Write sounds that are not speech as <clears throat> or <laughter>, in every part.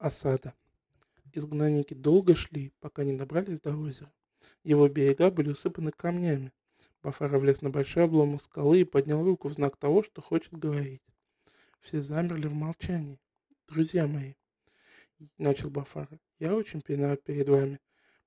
Осада. Изгнанники долго шли, пока не добрались до озера. Его берега были усыпаны камнями. Бафара влез на большой обломок скалы и поднял руку в знак того, что хочет говорить. Все замерли в молчании. «Друзья мои», — начал Бафара, — «я очень виноват перед вами.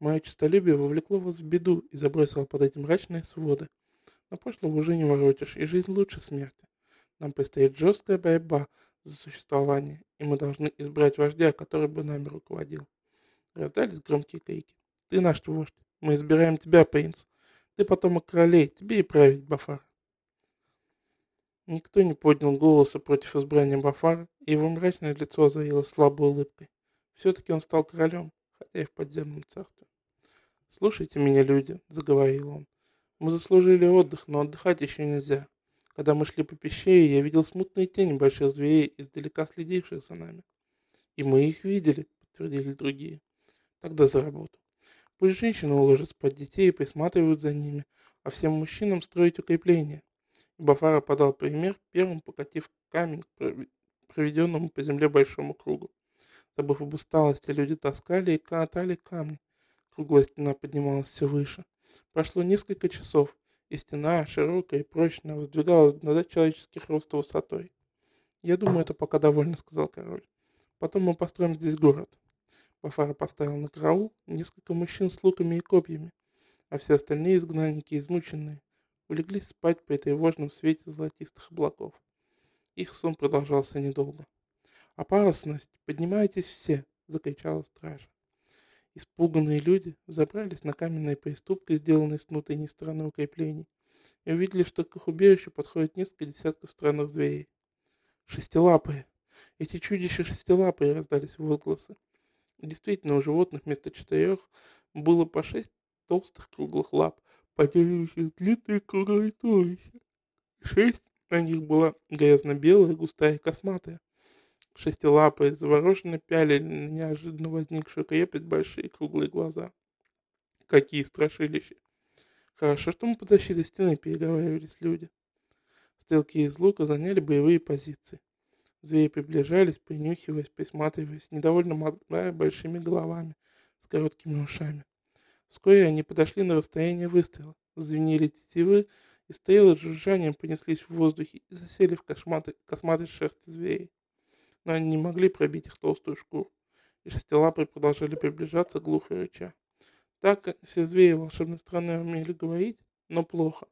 Мое честолюбие вовлекло вас в беду и забросило под эти мрачные своды. Но прошлого уже не воротишь, и жизнь лучше смерти. Нам предстоит жесткая борьба за существование, и мы должны избрать вождя, который бы нами руководил. Раздались громкие крики. Ты наш вождь. Мы избираем тебя, принц. Ты потомок королей. Тебе и править, Бафар. Никто не поднял голоса против избрания Бафара, и его мрачное лицо озарилось слабой улыбкой. Все-таки он стал королем, хотя и в подземном царстве. «Слушайте меня, люди», — заговорил он. «Мы заслужили отдых, но отдыхать еще нельзя. Когда мы шли по пещере, я видел смутные тени больших зверей, издалека следивших за нами. И мы их видели, подтвердили другие. Тогда за работу. Пусть женщины уложат спать детей и присматривают за ними, а всем мужчинам строить укрепления. Бафара подал пример, первым покатив камень к проведенному по земле большому кругу. Забыв об усталости, люди таскали и катали камни. Круглая стена поднималась все выше. Прошло несколько часов, и стена, широкая и прочная, воздвигалась над человеческих роста высотой. «Я думаю, это пока довольно», — сказал король. «Потом мы построим здесь город». Бафара поставил на караул несколько мужчин с луками и копьями, а все остальные изгнанники, измученные, улеглись спать при тревожном свете золотистых облаков. Их сон продолжался недолго. «Опасность! Поднимайтесь все!» — закричала стража. Испуганные люди забрались на каменные приступки, сделанные с внутренней стороны укреплений, и увидели, что к их убежищу подходит несколько десятков странных зверей. «Шестилапые! Эти чудища шестилапые!» — раздались возгласы. Действительно, у животных вместо четырех было по шесть толстых круглых лап, поддерживающих длинные круглые туловища. Шесть на них была грязно-белая, густая и косматая. Шестилапые завороженно пялили на неожиданно возникшую крепость большие круглые глаза. Какие страшилища! Хорошо, что мы подтащили стены, переговаривались люди. Стрелки из лука заняли боевые позиции. Звери приближались, принюхиваясь, присматриваясь, недовольно мотая большими головами с короткими ушами. Вскоре они подошли на расстояние выстрела, звенели тетивы, и стрелы с жужжанием понеслись в воздухе и засели в косматой шерсти зверей но они не могли пробить их толстую шкуру, и шестилапые продолжали приближаться, глухо рыча. Так все звери волшебной страны умели говорить, но плохо.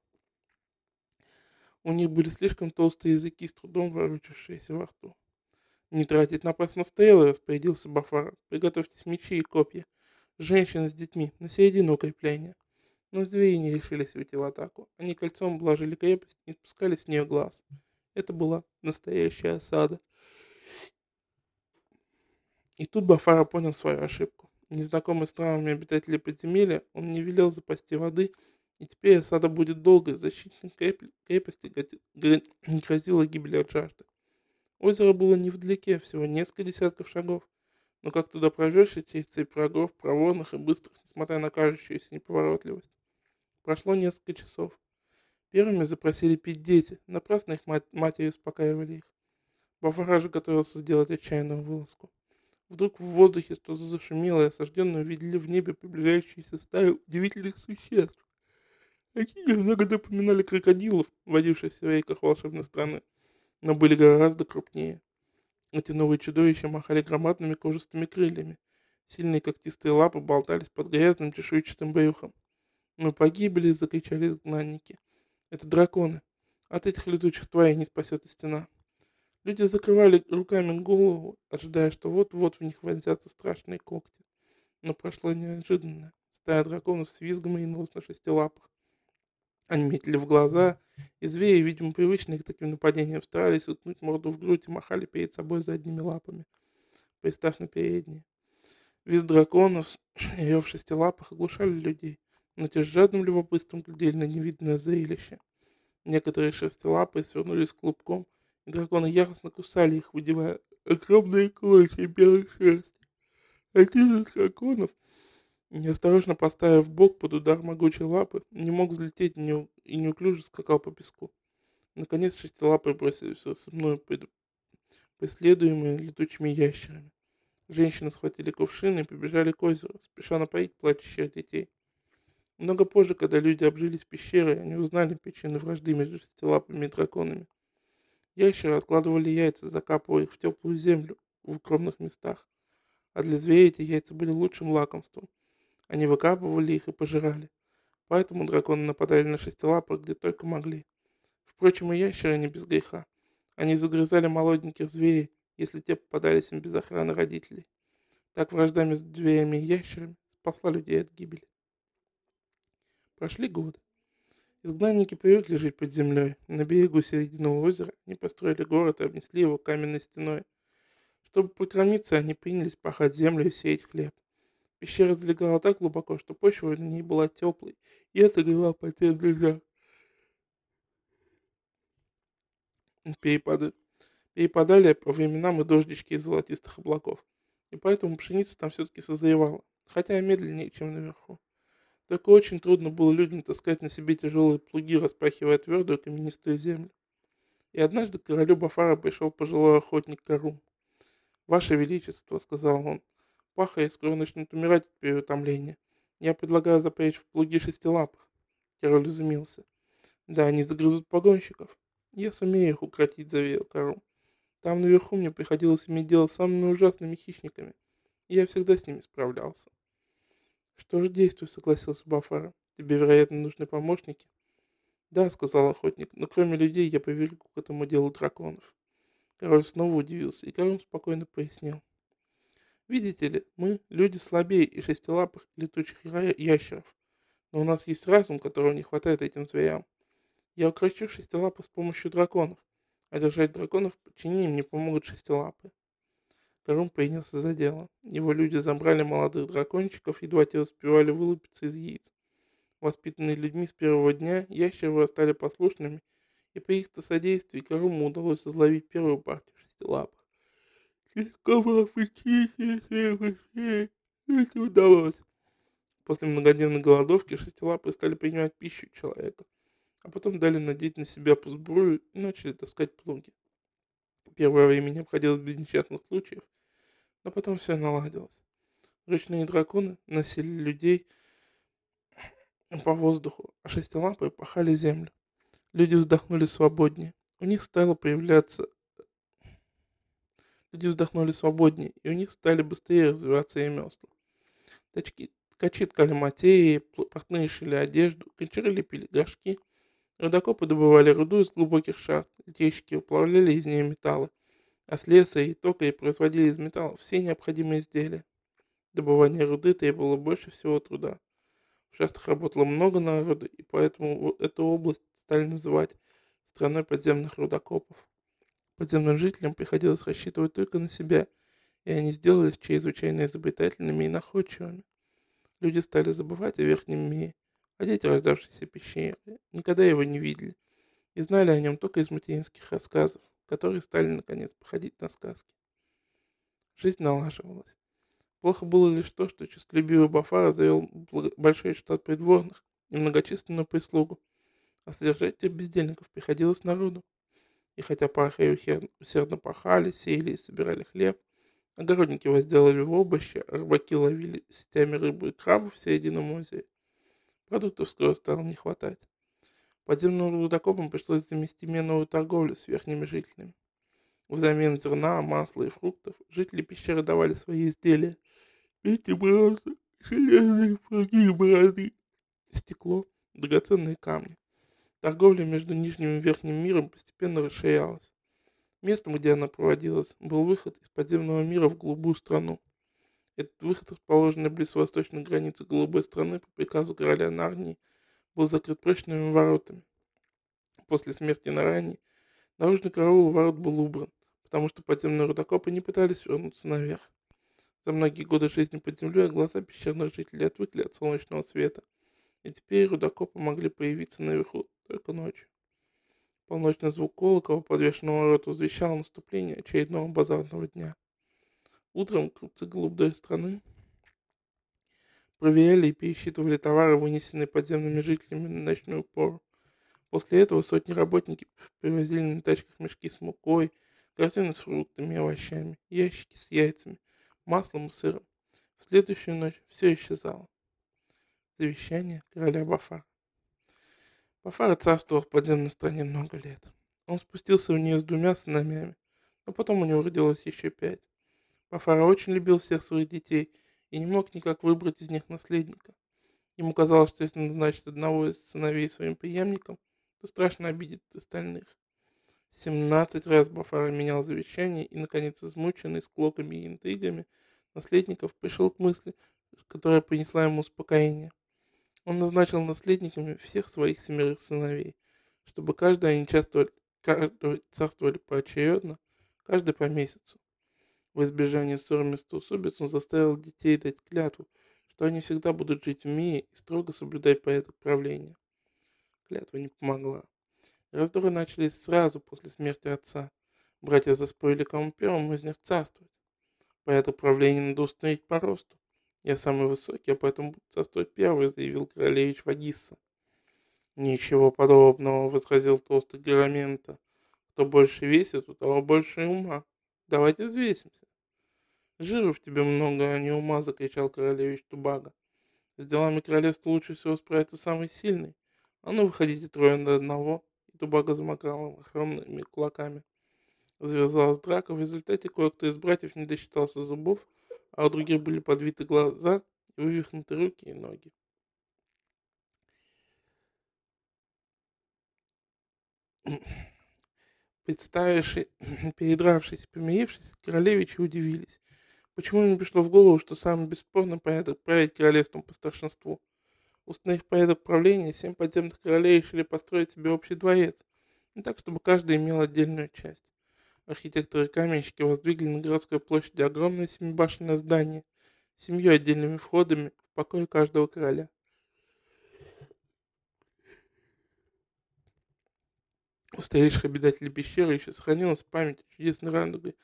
У них были слишком толстые языки, с трудом ворочавшиеся во рту. «Не тратить напрасно стрелы», — распорядился Бафара. «Приготовьтесь мечи и копья. Женщины с детьми на середину укрепления». Но звери не решились уйти в атаку. Они кольцом обложили крепость не спускали с нее глаз. Это была настоящая осада. И тут Бафара понял свою ошибку. Незнакомый с травмами обитатели подземелья, он не велел запасти воды, и теперь осада будет долгой, защитник крепости грозила гибель от жажды. Озеро было невдалеке, всего несколько десятков шагов, но как туда прожжешься через цепь врагов, проворных и быстрых, несмотря на кажущуюся неповоротливость. Прошло несколько часов. Первыми запросили пить дети, напрасно их мать, матери успокаивали их. Бафара же готовился сделать отчаянную вылазку. Вдруг в воздухе что-то зашумело, и осажденные увидели в небе приближающиеся стаи удивительных существ. Они немного напоминали крокодилов, водившихся в реках волшебной страны, но были гораздо крупнее. Эти новые чудовища махали громадными кожистыми крыльями. Сильные когтистые лапы болтались под грязным чешуйчатым брюхом. «Мы погибли!» — закричали изгнанники. «Это драконы. От этих летучих тварей не спасет и стена». Люди закрывали руками голову, ожидая, что вот-вот в них вонзятся страшные когти. Но прошло неожиданно. Стая драконов с визгом ринулась на шести лапах. Они метили в глаза, и звери, видимо, привычные к таким нападениям, старались уткнуть морду в грудь и махали перед собой задними лапами, пристав на передние. Виз драконов <clears throat> и рев шести лапах оглушали людей, но те с жадным любопытством глядели на невидное зрелище. Некоторые шестилапые свернулись клубком Драконы яростно кусали их, выдевая огромные клочья белой шерсти. Один из драконов, неосторожно поставив бок под удар могучей лапы, не мог взлететь и неуклюже скакал по песку. Наконец шестилапые бросились в мною преследуемые летучими ящерами. Женщины схватили кувшины и побежали к озеру, спеша напоить плачущих детей. Много позже, когда люди обжились пещерой, они узнали причину вражды между шестилапыми и драконами. Ящеры откладывали яйца, закапывая их в теплую землю в укромных местах. А для зверей эти яйца были лучшим лакомством. Они выкапывали их и пожирали. Поэтому драконы нападали на шестилапых, где только могли. Впрочем, и ящеры не без греха. Они загрызали молоденьких зверей, если те попадались им без охраны родителей. Так вражда между зверями и ящерами спасла людей от гибели. Прошли годы. Изгнанники привыкли жить под землей. На берегу середины озера они построили город и обнесли его каменной стеной. Чтобы прокормиться, они принялись пахать землю и сеять хлеб. Пещера залегала так глубоко, что почва на ней была теплой, и отогревал подземный жар. Перепады. Перепадали по временам и дождички из золотистых облаков. И поэтому пшеница там все-таки созревала, хотя и медленнее, чем наверху. Только очень трудно было людям таскать на себе тяжелые плуги, распахивая твердую каменистую землю. И однажды к королю Бафара пришел пожилой охотник Карум. «Ваше Величество», — сказал он, — «паха скоро начнут умирать от переутомления. Я предлагаю запрячь в плуги шестилапых». Король изумился. «Да, они загрызут погонщиков. Я сумею их укротить», — заверил Карум. «Там наверху мне приходилось иметь дело с самыми ужасными хищниками, и я всегда с ними справлялся». «Что ж, действуй», — согласился Бафара. «Тебе, вероятно, нужны помощники?» «Да», — сказал охотник, — «но кроме людей я привлеку к этому делу драконов». Король снова удивился, и король спокойно пояснил. «Видите ли, мы — люди слабее и шестилапых летучих ящеров, но у нас есть разум, которого не хватает этим зверям. Я укрощу шестилапы с помощью драконов, а держать драконов в подчинении им не помогут шестилапы. Карум принялся за дело. Его люди забрали молодых дракончиков, едва те успевали вылупиться из яиц. Воспитанные людьми с первого дня, ящеры стали послушными, и при их-то содействии Каруму удалось изловить первую партию шестилапых. После многодневной голодовки шестилапые стали принимать пищу человека, а потом дали надеть на себя сбрую и начали таскать плуги. Первое время не обходилось без несчастных случаев, но потом все наладилось. Ручные драконы носили людей по воздуху, а шестилапые пахали землю. Люди вздохнули свободнее. У них стало появляться... Люди вздохнули свободнее, и у них стали быстрее развиваться ремесла. Тачки, ткачи ткали материи, портные шили одежду, кончары лепили горшки, рудокопы добывали руду из глубоких шахт, литейщики уплавляли из нее металлы, а с леса и тока и производили из металла все необходимые изделия. Добывание руды требовало больше всего труда. В шахтах работало много народа, и поэтому эту область стали называть страной подземных рудокопов. Подземным жителям приходилось рассчитывать только на себя, и они сделались чрезвычайно изобретательными и находчивыми. Люди стали забывать о верхнем мире, а дети, рождавшиеся в пещере, никогда его не видели, и знали о нем только из материнских рассказов которые стали наконец походить на сказки. Жизнь налаживалась. Плохо было лишь то, что честолюбивый Бафара завел большой штат придворных и многочисленную прислугу, а содержать этих бездельников приходилось народу. И хотя пархи усердно пахали, сеяли и собирали хлеб, огородники возделали в овощи, а рыбаки ловили сетями рыбу и крабов в середине озере, продуктов скоро стало не хватать. Подземным рудокопам пришлось замести меновую торговлю с верхними жителями. Взамен зерна, масла и фруктов жители пещеры давали свои изделия. Эти бронзы, железные флаги бороды, стекло, драгоценные камни. Торговля между нижним и верхним миром постепенно расширялась. Местом, где она проводилась, был выход из подземного мира в голубую страну. Этот выход, расположенный близ восточной границы голубой страны по приказу короля Нарнии, был закрыт прочными воротами. После смерти Нарани наружный караул ворот был убран, потому что подземные рудокопы не пытались вернуться наверх. За многие годы жизни под землей глаза пещерных жителей отвыкли от солнечного света, и теперь рудокопы могли появиться наверху только ночью. Полночный звук колокола, подвешенного ворот, возвещал наступление очередного базарного дня. Утром крупцы голубой страны проверяли и пересчитывали товары, вынесенные подземными жителями на ночную пору. После этого сотни работников привозили на тачках мешки с мукой, корзины с фруктами и овощами, ящики с яйцами, маслом и сыром. В следующую ночь все исчезало. Завещание короля Бафара. Бафара царствовал в подземной стране много лет. Он спустился в нее с двумя сыновьями, но потом у него родилось еще пять. Бафара очень любил всех своих детей и не мог никак выбрать из них наследника. Ему казалось, что если назначить одного из сыновей своим преемником, то страшно обидит остальных. Семнадцать раз Бафара менял завещание и, наконец, измученный склоками и интригами, наследников пришел к мысли, которая принесла ему успокоение. Он назначил наследниками всех своих семерых сыновей, чтобы каждый они часто, царствовали поочередно, каждый по месяцу. В избежание ссор междоусобиц он заставил детей дать клятву, что они всегда будут жить в мире и строго соблюдать порядок правления. Клятва не помогла. Раздоры начались сразу после смерти отца. Братья заспорили, кому первому из них царствовать. Порядок правления надо установить по росту. Я самый высокий, а поэтому буду царствовать первый, заявил королевич Вагисса. Ничего подобного, возразил толстый Герамента. Кто больше весит, у того больше ума. Давайте взвесимся. Жиру в тебе много, а не ума, закричал королевич Тубага. С делами королевства лучше всего справится самый сильный. А ну, выходите трое на одного. И Тубага замокал огромными кулаками. Завязалась драка, в результате кое-кто из братьев не досчитался зубов, а у других были подвиты глаза и вывихнуты руки и ноги. Представившись, <clears throat> передравшись, помирившись, королевичи удивились. Почему им пришло в голову, что самый бесспорный порядок править королевством по старшинству? Установив порядок правления, семь подземных королей решили построить себе общий дворец, не так, чтобы каждый имел отдельную часть. Архитекторы и каменщики воздвигли на городской площади огромное семибашенное здание с семью отдельными входами в покой каждого короля. У старейших обитателей пещеры еще сохранилась память о чудесной радуге,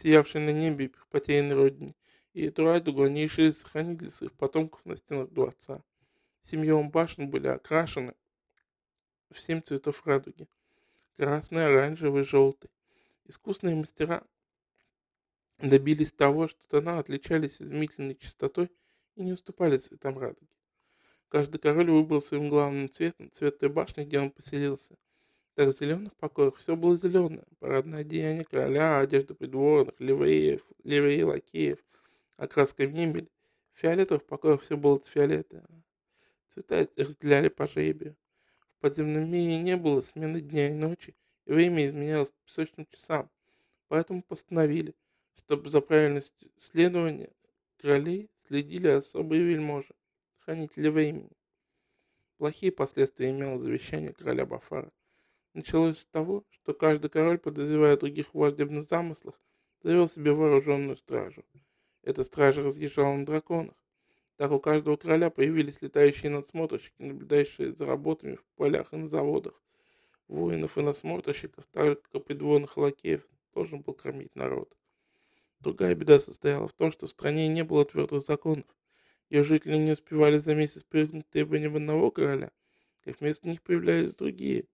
сиявшей на небе и потерянной родине, и эту радугу они решили сохранить для своих потомков на стенах дворца. Семьем башен были окрашены в семь цветов радуги. Красный, оранжевый, желтый. Искусные мастера добились того, что тона отличались изумительной чистотой и не уступали цветам радуги. Каждый король выбрал своим главным цветом цвет той башни, где он поселился. Так в зеленых покоях все было зеленое. Парадное одеяние короля, одежда придворных, ливреев, ливреи лакеев, окраска мебель. В фиолетовых покоях все было фиолетовое. Цвета разделяли по жребию. В подземном мире не было смены дня и ночи, и время изменялось по песочным часам. Поэтому постановили, чтобы за правильностью следования королей следили особые вельможи, хранители времени. Плохие последствия имело завещание короля Бафара. Началось с того, что каждый король, подозревая других в враждебных замыслах, завел себе вооруженную стражу. Эта стража разъезжала на драконах. Так у каждого короля появились летающие надсмотрщики, наблюдающие за работами в полях и на заводах. Воинов и насмотрщиков, так как придворных лакеев, должен был кормить народ. Другая беда состояла в том, что в стране не было твердых законов. Ее жители не успевали за месяц привыкнуть требованиям одного короля, как вместо них появлялись другие.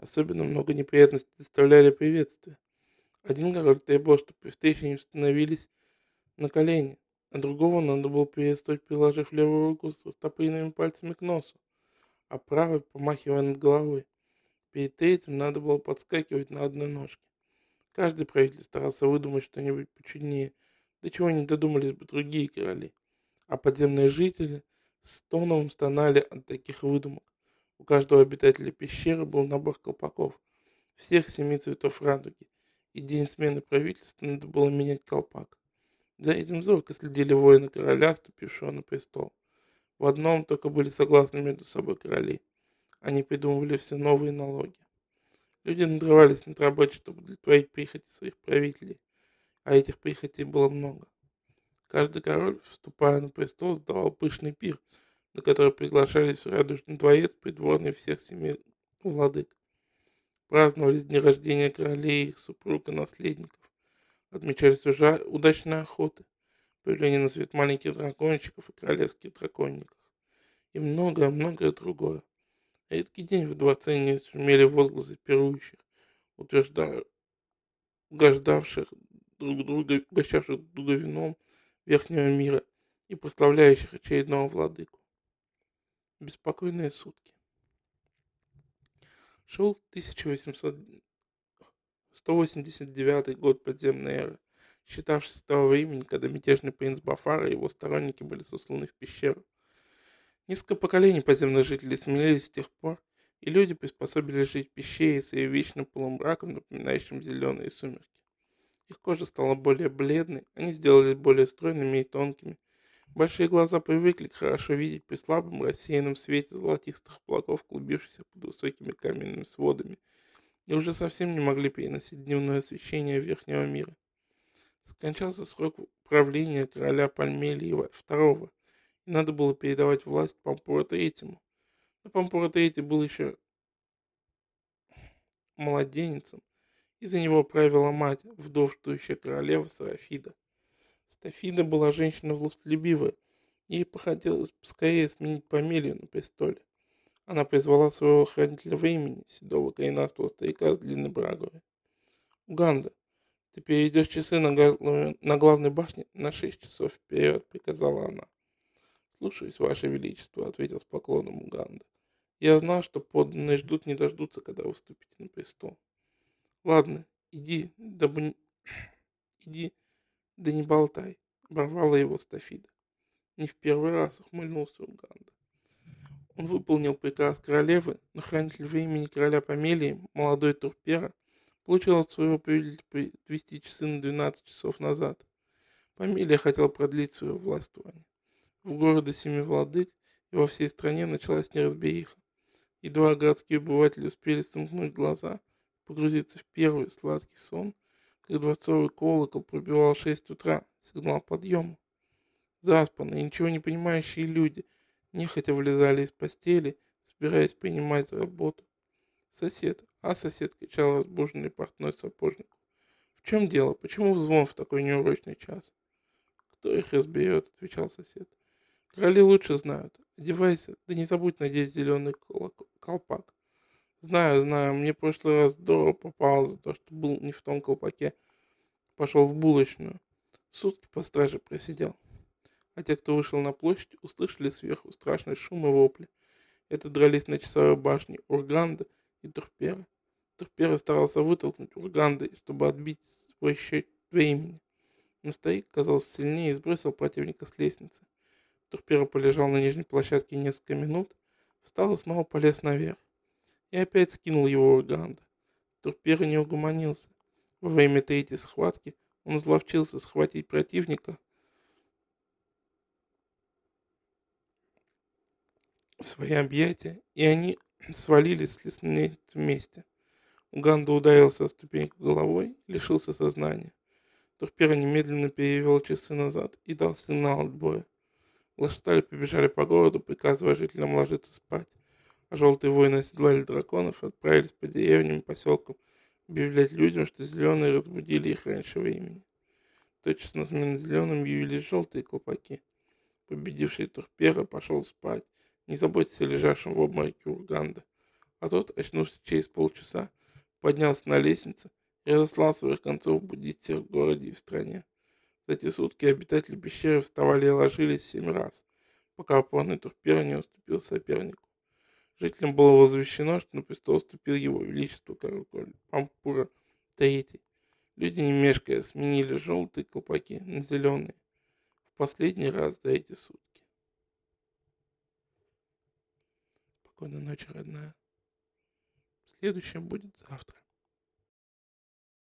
Особенно много неприятностей доставляли приветствия. Один король требовал, чтобы при встрече они становились на колени, а другого надо было приветствовать, приложив левую руку с растопыренными пальцами к носу, а правой помахивая над головой. Перед третьим надо было подскакивать на одной ножке. Каждый правитель старался выдумать что-нибудь почуднее, до чего не додумались бы другие короли. А подземные жители с тоном стонали от таких выдумок. У каждого обитателя пещеры был набор колпаков, всех семи цветов радуги, и день смены правительства надо было менять колпак. За этим зорко следили воины короля, ступившего на престол. В одном только были согласны между собой короли. Они придумывали все новые налоги. Люди надрывались над работой, чтобы удовлетворить прихоти своих правителей, а этих прихотей было много. Каждый король, вступая на престол, сдавал пышный пир, на который приглашались в радужный дворец придворные всех семей владык. Праздновались дни рождения королей, их супруг и наследников. Отмечались уже удачные охоты, появление на свет маленьких дракончиков и королевских драконников. И многое-многое другое. Редкий день в дворце не сумели возгласы пирующих, утверждая, угождавших друг друга, угощавших друг друга вином, верхнего мира и прославляющих очередного владыку. Беспокойные сутки. Шел 1889 год подземной эры, считавшийся с того времени, когда мятежный принц Бафара и его сторонники были сосланы в пещеру. Несколько поколений подземных жителей смелились с тех пор, и люди приспособились жить в пещере с ее вечным полумраком, напоминающим зеленые сумерки. Их кожа стала более бледной, они сделались более стройными и тонкими. Большие глаза привыкли хорошо видеть при слабом рассеянном свете золотистых облаков, клубившихся под высокими каменными сводами, и уже совсем не могли переносить дневное освещение верхнего мира. Скончался срок правления короля Пальмелии II, и надо было передавать власть Пампура Третьему. Но Пампура Третий был еще младенцем, и за него правила мать, вдовствующая королева Сарафида. Стафида была женщина властолюбивая, ей походилось скорее сменить Памелию на престоле. Она призвала своего хранителя времени, седого коренастого старика с длинной брагой. «Уганда, ты перейдешь часы на, на главной башне на шесть часов вперед», — приказала она. «Слушаюсь, Ваше Величество», — ответил с поклоном Уганда. «Я знал, что подданные ждут не дождутся, когда вы вступите на престол». «Ладно, иди, дабы... иди, да не болтай», — оборвала его Стафида. Не в первый раз ухмыльнулся Уганда. Он выполнил приказ королевы, но хранитель времени короля Помелии, молодой Турпера, получил от своего повелителя привести часы на 12 часов назад. Помелия хотел продлить свое властвование. В городе Семи Владык и во всей стране началась неразбериха. Едва городские обыватели успели сомкнуть глаза, погрузиться в первый сладкий сон, как дворцовый колокол пробивал шесть утра, сигнал подъема. Заспанные, ничего не понимающие люди нехотя вылезали из постели, собираясь принимать работу. Сосед, а сосед кричал разбуженный портной сапожник. В чем дело? Почему звон в такой неурочный час? Кто их разберет, отвечал сосед. Короли лучше знают. Одевайся, да не забудь надеть зеленый колпак. Знаю, знаю, мне в прошлый раз здорово попало за то, что был не в том колпаке. Пошел в булочную. Сутки по страже просидел. А те, кто вышел на площадь, услышали сверху страшный шум и вопли. Это дрались на часовой башне Урганда и Турпера. Турпера старался вытолкнуть Урганда, чтобы отбить свой счет времени. Но старик казался сильнее и сбросил противника с лестницы. Турпера полежал на нижней площадке несколько минут, встал и снова полез наверх. И опять скинул его Урганда. Турпера не угомонился. Во время третьей схватки он зловчился схватить противника в свои объятия, и они <clears throat> свалились с лестниц вместе. Уганда ударился о ступеньку головой и лишился сознания. Турпера немедленно перевел часы назад и дал сигнал отбоя. Лошадали побежали по городу, приказывая жителям ложиться спать, а желтые воины оседлали драконов и отправились по деревням и поселкам объявлять людям, что зеленые разбудили их раньше времени. Тотчас на смену зеленым явились желтые колпаки. Победивший Турпера пошел спать, не заботясь о лежащем в обмороке Урганда. А тот, очнулся через полчаса, поднялся на лестнице и разослал своих концов будить всех в городе и в стране. За эти сутки обитатели пещеры вставали и ложились семь раз, пока опорный турпер не уступил сопернику. Жителям было возвещено, что на престол вступил его величество король Пампура III. Люди, не мешкая, сменили желтые колпаки на зеленые. В последний раз за эти сутки. Спокойной ночи, родная. Следующее будет завтра.